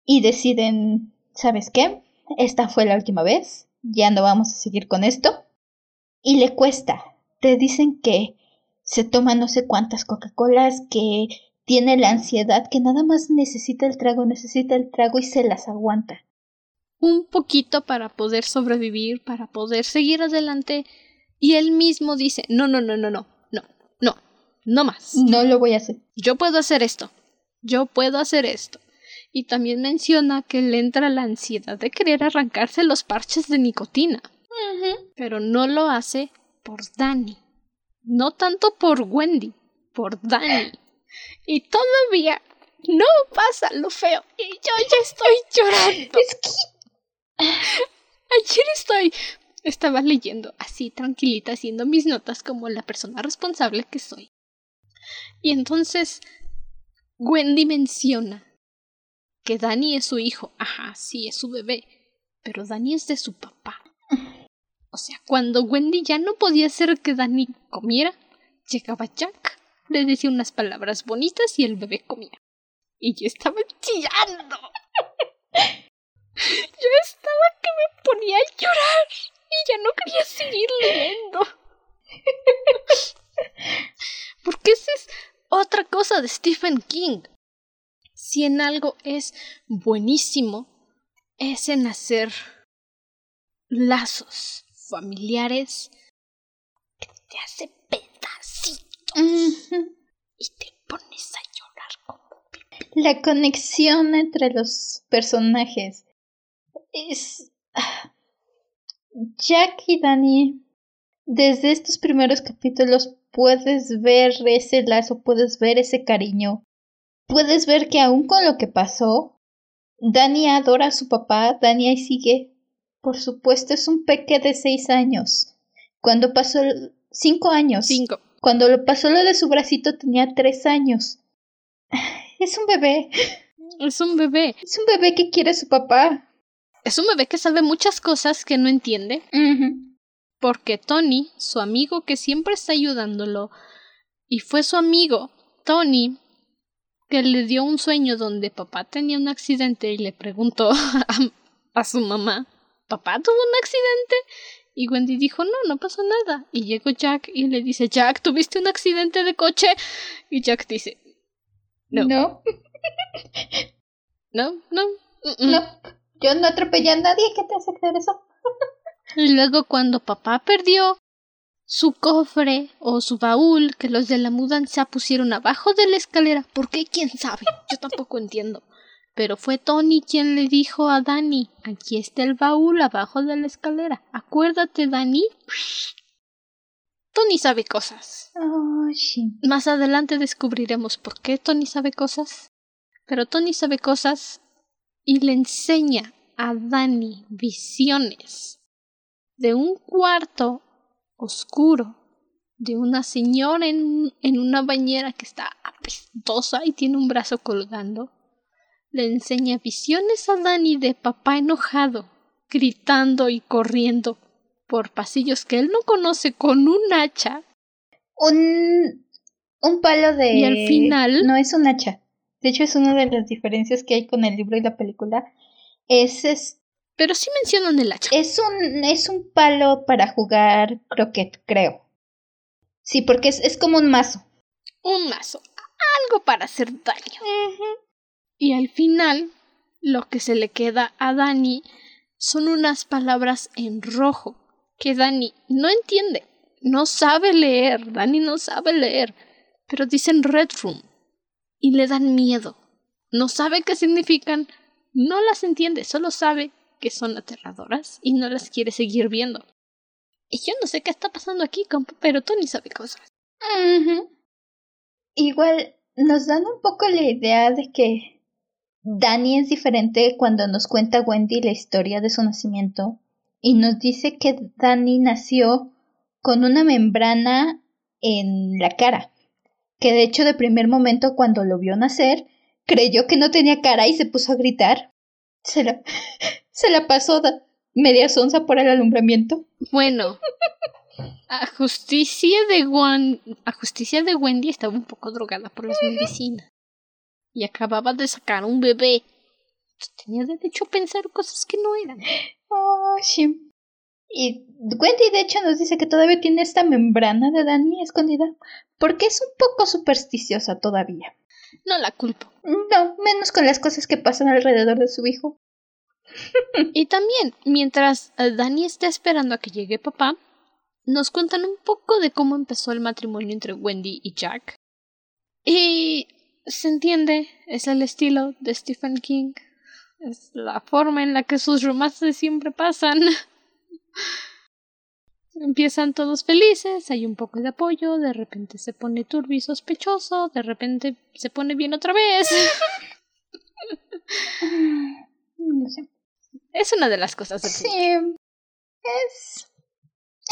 y deciden, ¿sabes qué? Esta fue la última vez, ya no vamos a seguir con esto. Y le cuesta. Te dicen que se toma no sé cuántas Coca-Colas, que tiene la ansiedad, que nada más necesita el trago, necesita el trago y se las aguanta. Un poquito para poder sobrevivir, para poder seguir adelante. Y él mismo dice, no, no, no, no, no, no, no, no más. No lo voy a hacer. Yo puedo hacer esto. Yo puedo hacer esto. Y también menciona que le entra la ansiedad de querer arrancarse los parches de nicotina. Pero no lo hace por Dani. No tanto por Wendy, por Dani. Y todavía no pasa lo feo. Y yo ya estoy llorando. Es que... Ayer estoy... Estaba leyendo así tranquilita, haciendo mis notas como la persona responsable que soy. Y entonces Wendy menciona que Dani es su hijo. Ajá, sí, es su bebé. Pero Dani es de su papá. O sea, cuando Wendy ya no podía hacer que Dani comiera, llegaba Jack le decía unas palabras bonitas y el bebé comía. Y yo estaba chillando. Yo estaba que me ponía a llorar y ya no quería seguir leyendo. Porque esa es otra cosa de Stephen King. Si en algo es buenísimo, es en hacer lazos familiares que te hace y te pones a llorar como La conexión entre los personajes es... Ah, Jack y Danny, desde estos primeros capítulos puedes ver ese lazo, puedes ver ese cariño, puedes ver que aún con lo que pasó, Danny adora a su papá, Danny ahí sigue. Por supuesto, es un peque de seis años. Cuando pasó cinco años. Cinco. Cuando le pasó lo de su bracito tenía tres años. Es un bebé. Es un bebé. Es un bebé que quiere a su papá. Es un bebé que sabe muchas cosas que no entiende. Porque Tony, su amigo que siempre está ayudándolo, y fue su amigo, Tony, que le dio un sueño donde papá tenía un accidente y le preguntó a, a su mamá, ¿papá tuvo un accidente? Y Wendy dijo, no, no pasó nada. Y llegó Jack y le dice, Jack, ¿tuviste un accidente de coche? Y Jack dice, no. No. no, no. No, yo no atropellé a nadie. ¿Qué te hace creer eso? y luego cuando papá perdió su cofre o su baúl, que los de la mudanza pusieron abajo de la escalera, ¿por qué? ¿Quién sabe? Yo tampoco entiendo. Pero fue Tony quien le dijo a Dani, aquí está el baúl abajo de la escalera. Acuérdate, Dani. Tony sabe cosas. Oh, sí. Más adelante descubriremos por qué Tony sabe cosas. Pero Tony sabe cosas y le enseña a Dani visiones de un cuarto oscuro de una señora en, en una bañera que está apestosa y tiene un brazo colgando le enseña visiones a Danny de papá enojado, gritando y corriendo por pasillos que él no conoce con un hacha. Un un palo de y al final no es un hacha. De hecho es una de las diferencias que hay con el libro y la película. Es, es Pero sí mencionan el hacha. Es un, es un palo para jugar croquet, creo. Sí, porque es, es como un mazo. Un mazo. Algo para hacer daño. Y al final, lo que se le queda a Dani son unas palabras en rojo que Dani no entiende. No sabe leer. Dani no sabe leer. Pero dicen Red Room. Y le dan miedo. No sabe qué significan. No las entiende. Solo sabe que son aterradoras y no las quiere seguir viendo. Y yo no sé qué está pasando aquí, pero Tony sabe cosas. Igual nos dan un poco la idea de que Dani es diferente cuando nos cuenta Wendy la historia de su nacimiento y nos dice que Dani nació con una membrana en la cara, que de hecho de primer momento cuando lo vio nacer creyó que no tenía cara y se puso a gritar. Se la, pasó media sonza por el alumbramiento. Bueno, a justicia de a justicia de Wendy estaba un poco drogada por las medicinas y acababa de sacar un bebé. Tenía derecho a pensar cosas que no eran. Oh, sí. Y Wendy de hecho nos dice que todavía tiene esta membrana de Dani escondida porque es un poco supersticiosa todavía. No la culpo. No, menos con las cosas que pasan alrededor de su hijo. y también, mientras eh, Dani está esperando a que llegue papá, nos cuentan un poco de cómo empezó el matrimonio entre Wendy y Jack. Y se entiende, es el estilo de Stephen King. Es la forma en la que sus romances siempre pasan. Empiezan todos felices, hay un poco de apoyo, de repente se pone turbio y sospechoso, de repente se pone bien otra vez. no sé. Es una de las cosas del Sí. Es.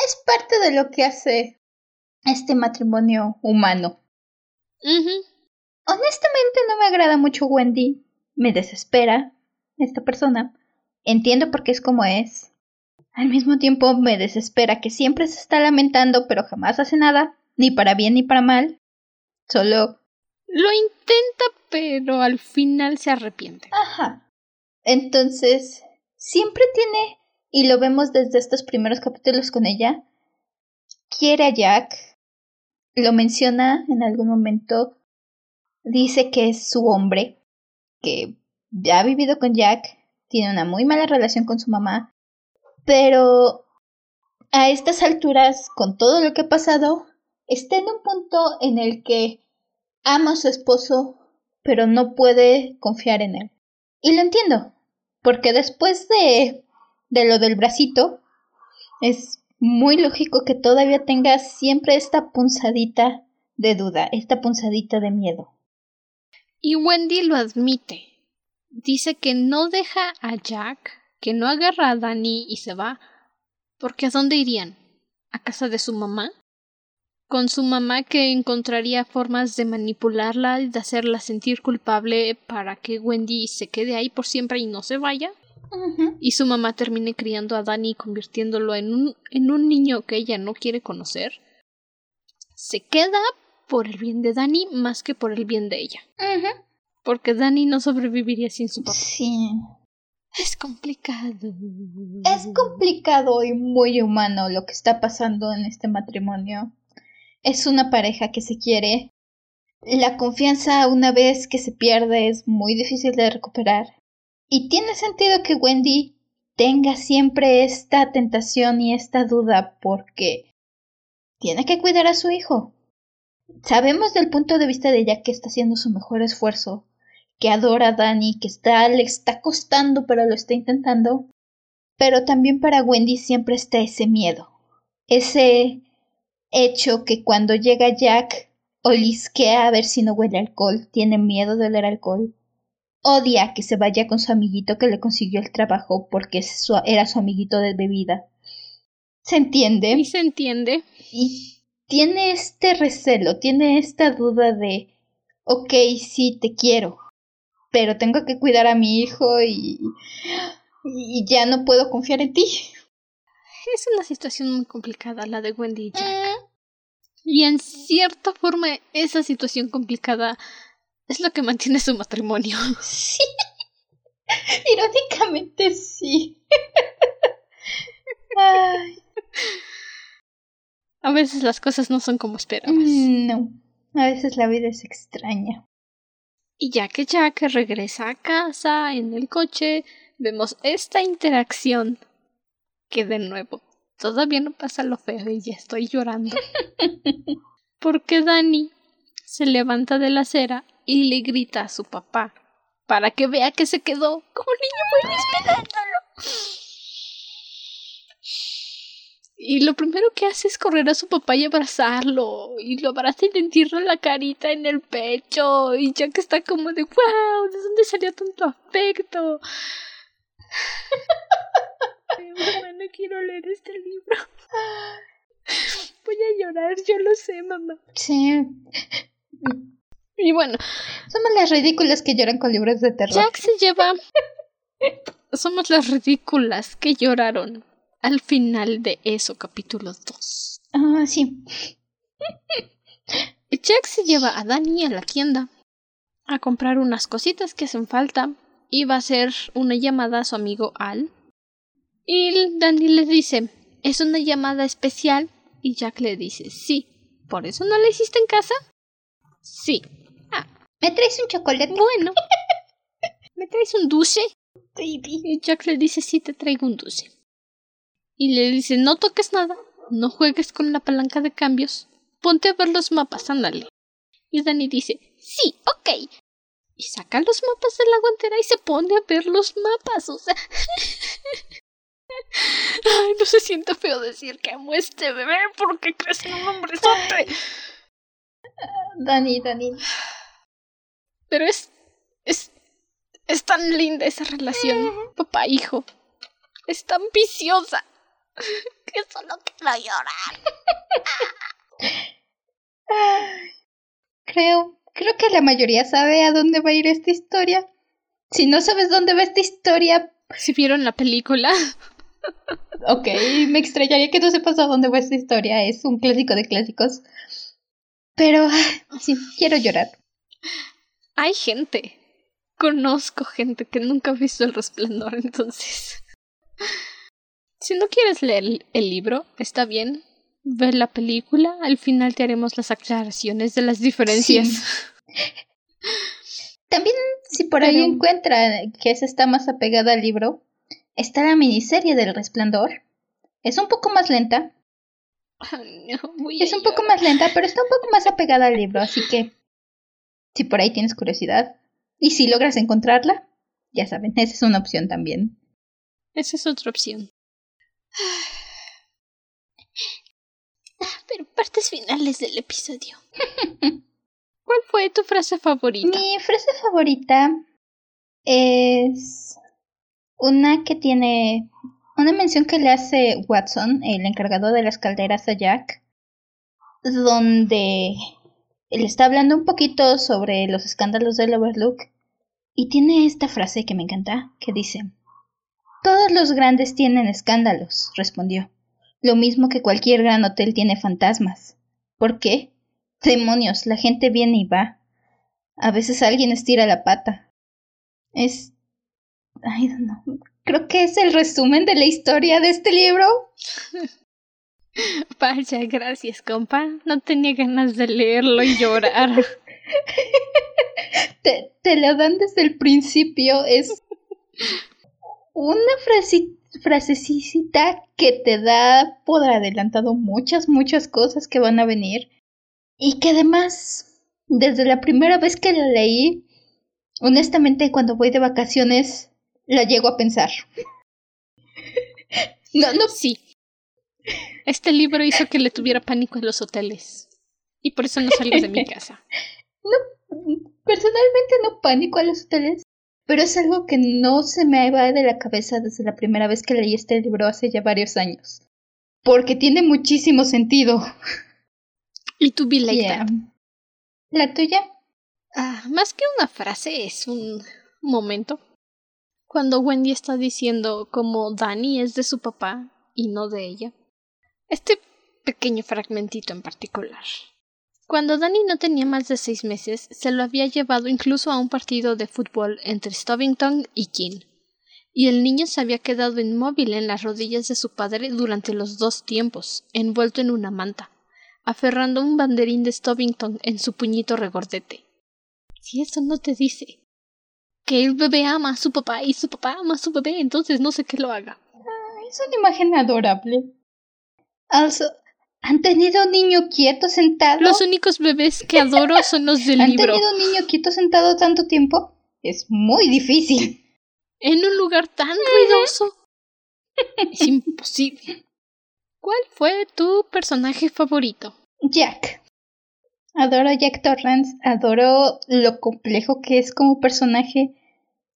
Es parte de lo que hace este matrimonio humano. Honestamente no me agrada mucho Wendy. Me desespera esta persona. Entiendo por qué es como es. Al mismo tiempo me desespera que siempre se está lamentando pero jamás hace nada, ni para bien ni para mal. Solo... Lo intenta pero al final se arrepiente. Ajá. Entonces, siempre tiene, y lo vemos desde estos primeros capítulos con ella, quiere a Jack, lo menciona en algún momento, dice que es su hombre, que ya ha vivido con Jack, tiene una muy mala relación con su mamá, pero a estas alturas, con todo lo que ha pasado, está en un punto en el que ama a su esposo, pero no puede confiar en él. Y lo entiendo, porque después de, de lo del bracito, es muy lógico que todavía tenga siempre esta punzadita de duda, esta punzadita de miedo. Y Wendy lo admite. Dice que no deja a Jack, que no agarra a Danny y se va. Porque ¿a dónde irían? ¿A casa de su mamá? Con su mamá que encontraría formas de manipularla y de hacerla sentir culpable para que Wendy se quede ahí por siempre y no se vaya. Y su mamá termine criando a Danny convirtiéndolo en un, en un niño que ella no quiere conocer. Se queda por el bien de Danny más que por el bien de ella. Porque Danny no sobreviviría sin su papá. Sí. Es complicado. Es complicado y muy humano lo que está pasando en este matrimonio. Es una pareja que se quiere. La confianza una vez que se pierde es muy difícil de recuperar. Y tiene sentido que Wendy tenga siempre esta tentación y esta duda porque tiene que cuidar a su hijo. Sabemos del punto de vista de ella que está haciendo su mejor esfuerzo, que adora a Dani, que está, le está costando pero lo está intentando. Pero también para Wendy siempre está ese miedo, ese hecho que cuando llega Jack olisquea a ver si no huele alcohol, tiene miedo de oler alcohol. Odia que se vaya con su amiguito que le consiguió el trabajo porque era su amiguito de bebida. ¿Se entiende? Y se entiende. Y tiene este recelo, tiene esta duda de, ok, sí, te quiero, pero tengo que cuidar a mi hijo y, y ya no puedo confiar en ti. Es una situación muy complicada la de Wendy y Jack. Mm. Y en cierta forma esa situación complicada es lo que mantiene su matrimonio. Sí. Irónicamente sí. Ay. A veces las cosas no son como esperabas. Mm, No, a veces la vida es extraña. Y ya que Jack regresa a casa en el coche, vemos esta interacción. Que de nuevo, todavía no pasa lo feo y ya estoy llorando. Porque Dani se levanta de la acera y le grita a su papá para que vea que se quedó como niño muy esperándolo. Y lo primero que hace es correr a su papá y abrazarlo. Y lo abraza y le entierra la carita en el pecho. Y Jack está como de wow, ¿de dónde salió tanto afecto? Mamá, no quiero leer este libro. Voy a llorar, yo lo sé, mamá. Sí, Y bueno, somos las ridículas que lloran con libros de terror. Jack se lleva. Somos las ridículas que lloraron al final de eso, capítulo 2. Ah, sí. Jack se lleva a Dani a la tienda a comprar unas cositas que hacen falta y va a hacer una llamada a su amigo Al. Y Dani le dice, ¿es una llamada especial? Y Jack le dice, sí. ¿Por eso no la hiciste en casa? Sí. Ah, ¿Me traes un chocolate? bueno. ¿Me traes un dulce? Baby. Y Jack le dice, sí, te traigo un dulce. Y le dice, no toques nada, no juegues con la palanca de cambios, ponte a ver los mapas, ándale. Y Dani dice, sí, ok. Y saca los mapas de la guantera y se pone a ver los mapas, o sea... Ay, no se siente feo decir que amo a este bebé porque crece en un hombrezote. Dani, Dani. Pero es... es... es tan linda esa relación, papá-hijo. Es tan viciosa que solo quiero llorar. Creo, creo que la mayoría sabe a dónde va a ir esta historia. Si no sabes dónde va esta historia, Si vieron la película, ok, me extrañaría que no sepas a dónde va esta historia. Es un clásico de clásicos. Pero sí, quiero llorar. hay gente. Conozco gente que nunca ha visto el resplandor, entonces. Si no quieres leer el- libro, está bien. Ve la película, al final te haremos las aclaraciones de las diferencias. También, si por ahí encuentra que esa está más apegada al libro, está la miniserie del Resplandor. Es un poco más lenta, no, es un poco más lenta, pero está un poco más apegada al libro, así que si por ahí tienes curiosidad y si logras encontrarla, ya saben, esa es una opción también. Esa es otra opción. Ah, Pero partes finales del episodio. ¿Cuál fue tu frase favorita? Mi frase favorita es una que tiene una mención que le hace Watson, el encargado de las calderas a Jack, donde él está hablando un poquito sobre los escándalos del Overlook y tiene esta frase que me encanta, que dice, Todos los grandes tienen escándalos, respondió, lo mismo que cualquier gran hotel tiene fantasmas. ¿Por qué? Demonios, la gente viene y va. A veces alguien estira la pata. Es... Ay, no. Creo que es el resumen de la historia de este libro. Vaya, gracias, compa. No tenía ganas de leerlo y llorar. Te, te lo dan desde el principio. Es una frase, frasecita que te da por adelantado muchas, muchas cosas que van a venir. Y que además, desde la primera vez que la leí, honestamente cuando voy de vacaciones, la llego a pensar. No, no Sí. Este libro hizo que le tuviera pánico en los hoteles. Y por eso no salgo de mi casa. Personalmente no pánico a los hoteles, pero es algo que no se me va de la cabeza desde la primera vez que leí este libro hace ya varios años. Porque tiene muchísimo sentido. Y tú be like Yeah. that. ¿La tuya? Ah, más que una frase, es un momento. Cuando Wendy está diciendo como Dani es de su papá y no de ella. Este pequeño fragmentito en particular. Cuando Danny no tenía más de seis meses, se lo había llevado incluso a un partido de fútbol entre Stovington y King, y el niño se había quedado inmóvil en las rodillas de su padre durante los dos tiempos, envuelto en una manta, aferrando un banderín de Stovington en su puñito regordete. Si eso no te dice que el bebé ama a su papá y su papá ama a su bebé, entonces no sé qué lo haga. es una imagen adorable. Also, ¿Han tenido un niño quieto sentado? Los únicos bebés que adoro son los del ¿Han libro. ¿Han tenido un niño quieto sentado tanto tiempo? Es muy difícil. En un lugar tan ruidoso. es imposible. ¿Cuál fue tu personaje favorito? Jack. Adoro a Jack Torrance, adoro lo complejo que es como personaje,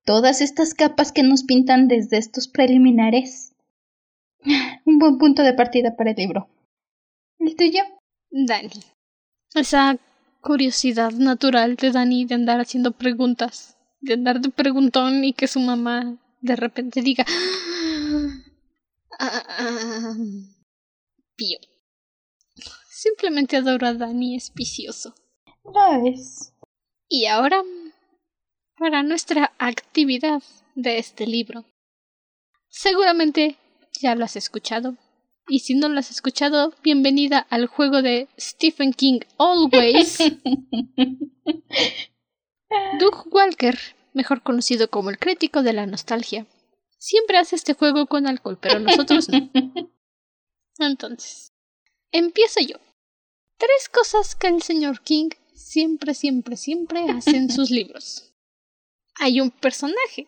todas estas capas que nos pintan desde estos preliminares. Un buen punto de partida para el libro. ¿El tuyo? Dani. Esa curiosidad natural de Dani de andar haciendo preguntas, de andar de preguntón y que su mamá de repente diga ah, ah, Pío. Simplemente adoro a Dani, es vicioso. Lo es. Y ahora, para nuestra actividad de este libro. Seguramente ya lo has escuchado, y si no lo has escuchado, bienvenida al juego de Stephen King Always. Doug Walker, mejor conocido como el crítico de la nostalgia, siempre hace este juego con alcohol, pero nosotros no. Entonces, empiezo yo. Tres cosas que el señor King siempre, siempre, siempre hace en sus libros. Hay un personaje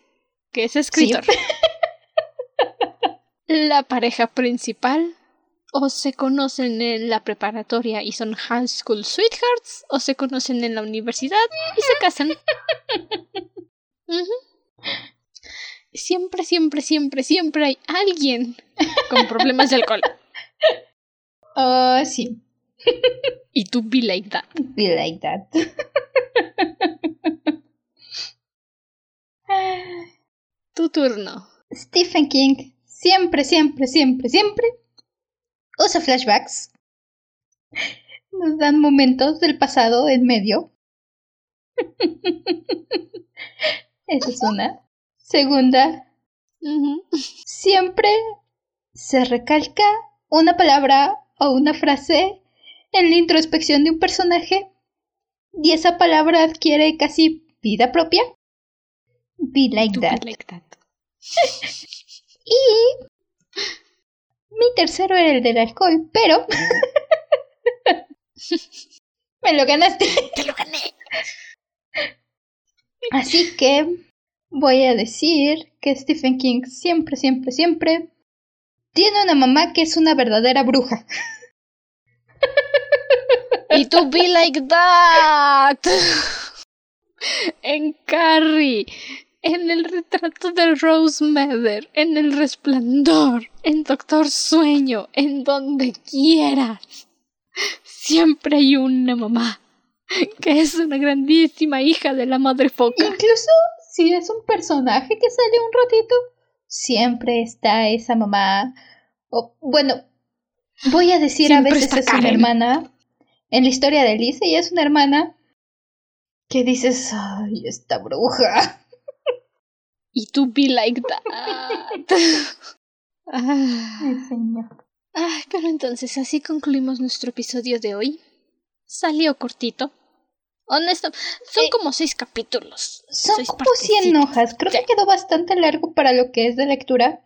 que es escritor. ¿Sí? La pareja principal, o se conocen en la preparatoria y son high school sweethearts, o se conocen en la universidad y se casan. Siempre, siempre, siempre, siempre hay alguien con problemas de alcohol. Oh, sí. y tú be like that. Be like that. tu turno. Stephen King siempre, siempre, siempre, siempre usa flashbacks. Nos dan momentos del pasado en medio. Esa es una. Segunda, siempre se recalca una palabra o una frase en la introspección de un personaje y esa palabra adquiere casi vida propia. Be like that. Be like that. Y mi tercero era el del alcohol, pero me lo ganaste. Te lo gané. Así que voy a decir que Stephen King siempre, siempre, siempre tiene una mamá que es una verdadera bruja. Y tú be like that. En Carrie en el retrato de Rose Mather, en el resplandor, en Doctor Sueño, en donde quieras. Siempre hay una mamá que es una grandísima hija de la madre foca. Incluso si es un personaje que sale un ratito, siempre está esa mamá. O, bueno, voy a decir a veces es una hermana. En la historia de Alice, ella es una hermana que dices, ay, esta bruja. Y tú be like that. Ay, señor. Ay, pero entonces así concluimos nuestro episodio de hoy. Salió cortito. Honesto, son como seis capítulos. Son como cien hojas. Creo que quedó bastante largo para lo que es de lectura.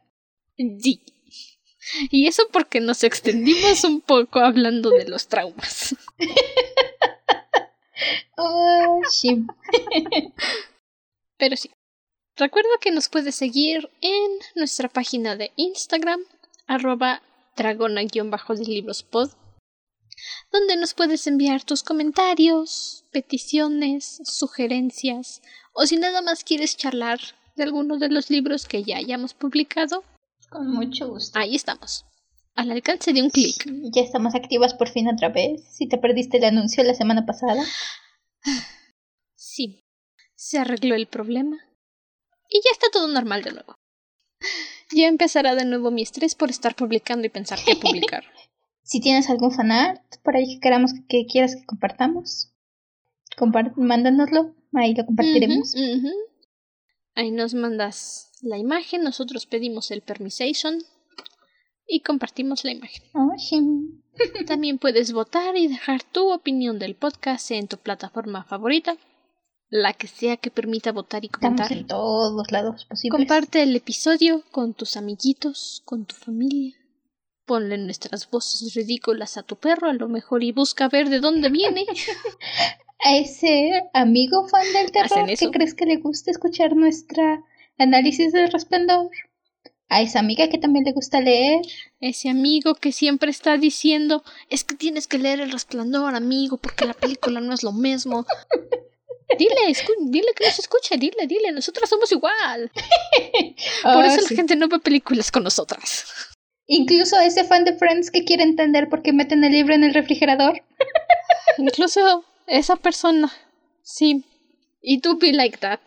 Sí. Y eso porque nos extendimos un poco hablando de los traumas. oh. Pero sí. Recuerda que nos puedes seguir en nuestra página de Instagram, arroba dragona-de donde nos puedes enviar tus comentarios, peticiones, sugerencias, o si nada más quieres charlar de alguno de los libros que ya hayamos publicado. Con mucho gusto. Ahí estamos. Al alcance de un clic. Ya estamos activas por fin otra vez. Si te perdiste el anuncio la semana pasada. Sí. Se arregló el problema y ya está todo normal de nuevo. Ya empezará de nuevo mi estrés por estar publicando y pensar qué publicar. Si tienes algún fanart por ahí que queramos que quieras que compartamos, compart mándanoslo, ahí lo compartiremos. Ahí nos mandas la imagen, nosotros pedimos el permission y compartimos la imagen. Oh, También puedes votar y dejar tu opinión del podcast en tu plataforma favorita, la que sea que permita votar y comentar. Estamos en todos lados posibles. Comparte el episodio con tus amiguitos, con tu familia. Ponle nuestras voces ridículas a tu perro a lo mejor y busca ver de dónde viene. a ese amigo fan del terror que crees que le gusta escuchar nuestra análisis del resplandor a esa amiga que también le gusta leer. Ese amigo que siempre está diciendo, es que tienes que leer El Resplandor, amigo, porque la película no es lo mismo. Dile, dile que nos escuche, dile, dile, nosotras somos igual. Por ah, eso la gente no ve películas con nosotras. Incluso ese fan de Friends que quiere entender por qué meten el libro en el refrigerador. Incluso esa persona. Sí. Y tú be like that.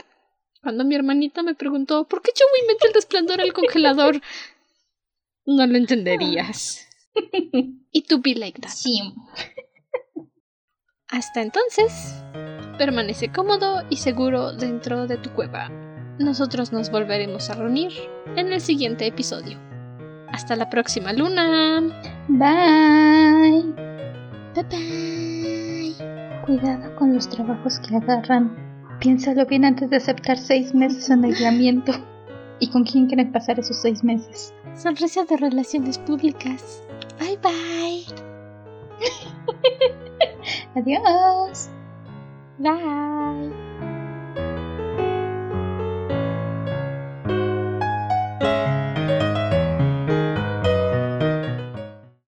Cuando mi hermanita me preguntó ¿por qué Joey mete el resplandor al congelador? No lo entenderías. y tú be like that. Sí. Hasta entonces, permanece cómodo y seguro dentro de tu cueva. Nosotros nos volveremos a reunir en el siguiente episodio. Hasta la próxima luna. Bye. Bye bye. Cuidado con los trabajos que agarran. Piénsalo bien antes de aceptar seis meses en aislamiento. ¿Y con quién quieren pasar esos seis meses? Sonrisa de relaciones públicas. Bye bye. Adiós. Bye.